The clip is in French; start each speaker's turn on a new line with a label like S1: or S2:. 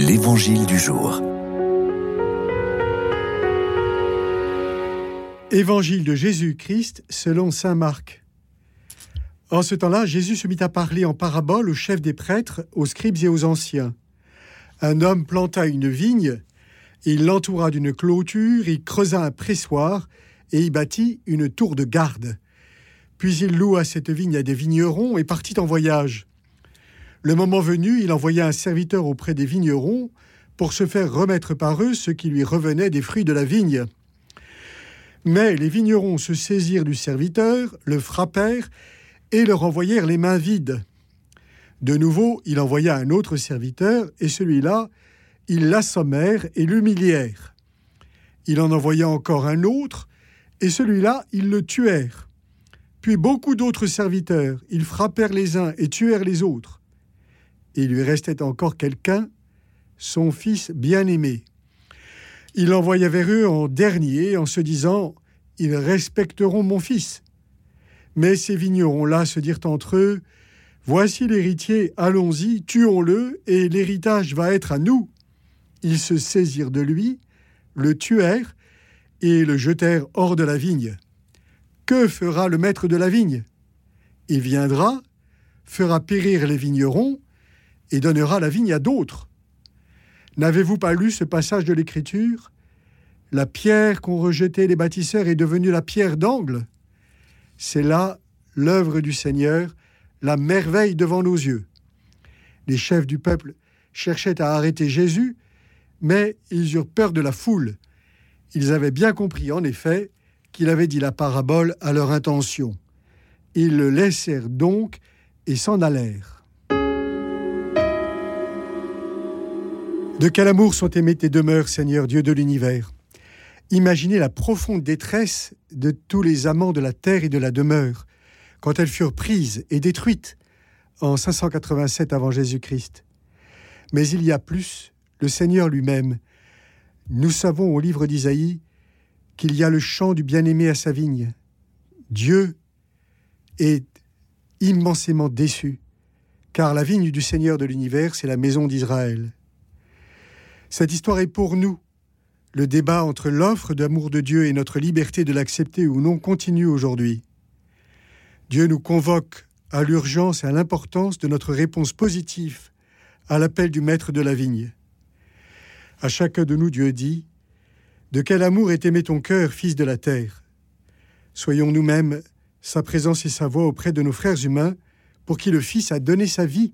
S1: L'Évangile du jour.
S2: Évangile de Jésus-Christ selon Saint Marc. En ce temps-là, Jésus se mit à parler en parabole aux chefs des prêtres, aux scribes et aux anciens. Un homme planta une vigne, il l'entoura d'une clôture, il creusa un pressoir et y bâtit une tour de garde. Puis il loua cette vigne à des vignerons et partit en voyage. Le moment venu, il envoya un serviteur auprès des vignerons pour se faire remettre par eux ce qui lui revenait des fruits de la vigne. Mais les vignerons se saisirent du serviteur, le frappèrent et le renvoyèrent les mains vides. De nouveau, il envoya un autre serviteur, et celui-là, ils l'assommèrent et l'humilièrent. Il en envoya encore un autre, et celui-là, ils le tuèrent. Puis beaucoup d'autres serviteurs, ils frappèrent les uns et tuèrent les autres il lui restait encore quelqu'un, son fils bien-aimé. Il l'envoya vers eux en dernier en se disant Ils respecteront mon fils. Mais ces vignerons-là se dirent entre eux Voici l'héritier, allons-y, tuons-le, et l'héritage va être à nous. Ils se saisirent de lui, le tuèrent, et le jetèrent hors de la vigne. Que fera le maître de la vigne? Il viendra, fera périr les vignerons, et donnera la vigne à d'autres. N'avez-vous pas lu ce passage de l'Écriture? La pierre qu'ont rejetée les bâtisseurs est devenue la pierre d'angle. C'est là l'œuvre du Seigneur, la merveille devant nos yeux. Les chefs du peuple cherchaient à arrêter Jésus, mais ils eurent peur de la foule. Ils avaient bien compris, en effet, qu'il avait dit la parabole à leur intention. Ils le laissèrent donc et s'en allèrent. De quel amour sont aimées tes demeures, Seigneur Dieu de l'univers? Imaginez la profonde détresse de tous les amants de la terre et de la demeure, quand elles furent prises et détruites en 587 avant Jésus-Christ. Mais il y a plus, le Seigneur lui-même. Nous savons au livre d'Isaïe qu'il y a le chant du bien-aimé à sa vigne. Dieu est immensément déçu, car la vigne du Seigneur de l'univers, c'est la maison d'Israël. Cette histoire est pour nous. Le débat entre l'offre d'amour de Dieu et notre liberté de l'accepter ou non continue aujourd'hui. Dieu nous convoque à l'urgence et à l'importance de notre réponse positive à l'appel du maître de la vigne. À chacun de nous, Dieu dit De quel amour est aimé ton cœur, fils de la terre? Soyons nous-mêmes sa présence et sa voix auprès de nos frères humains, pour qui le Fils a donné sa vie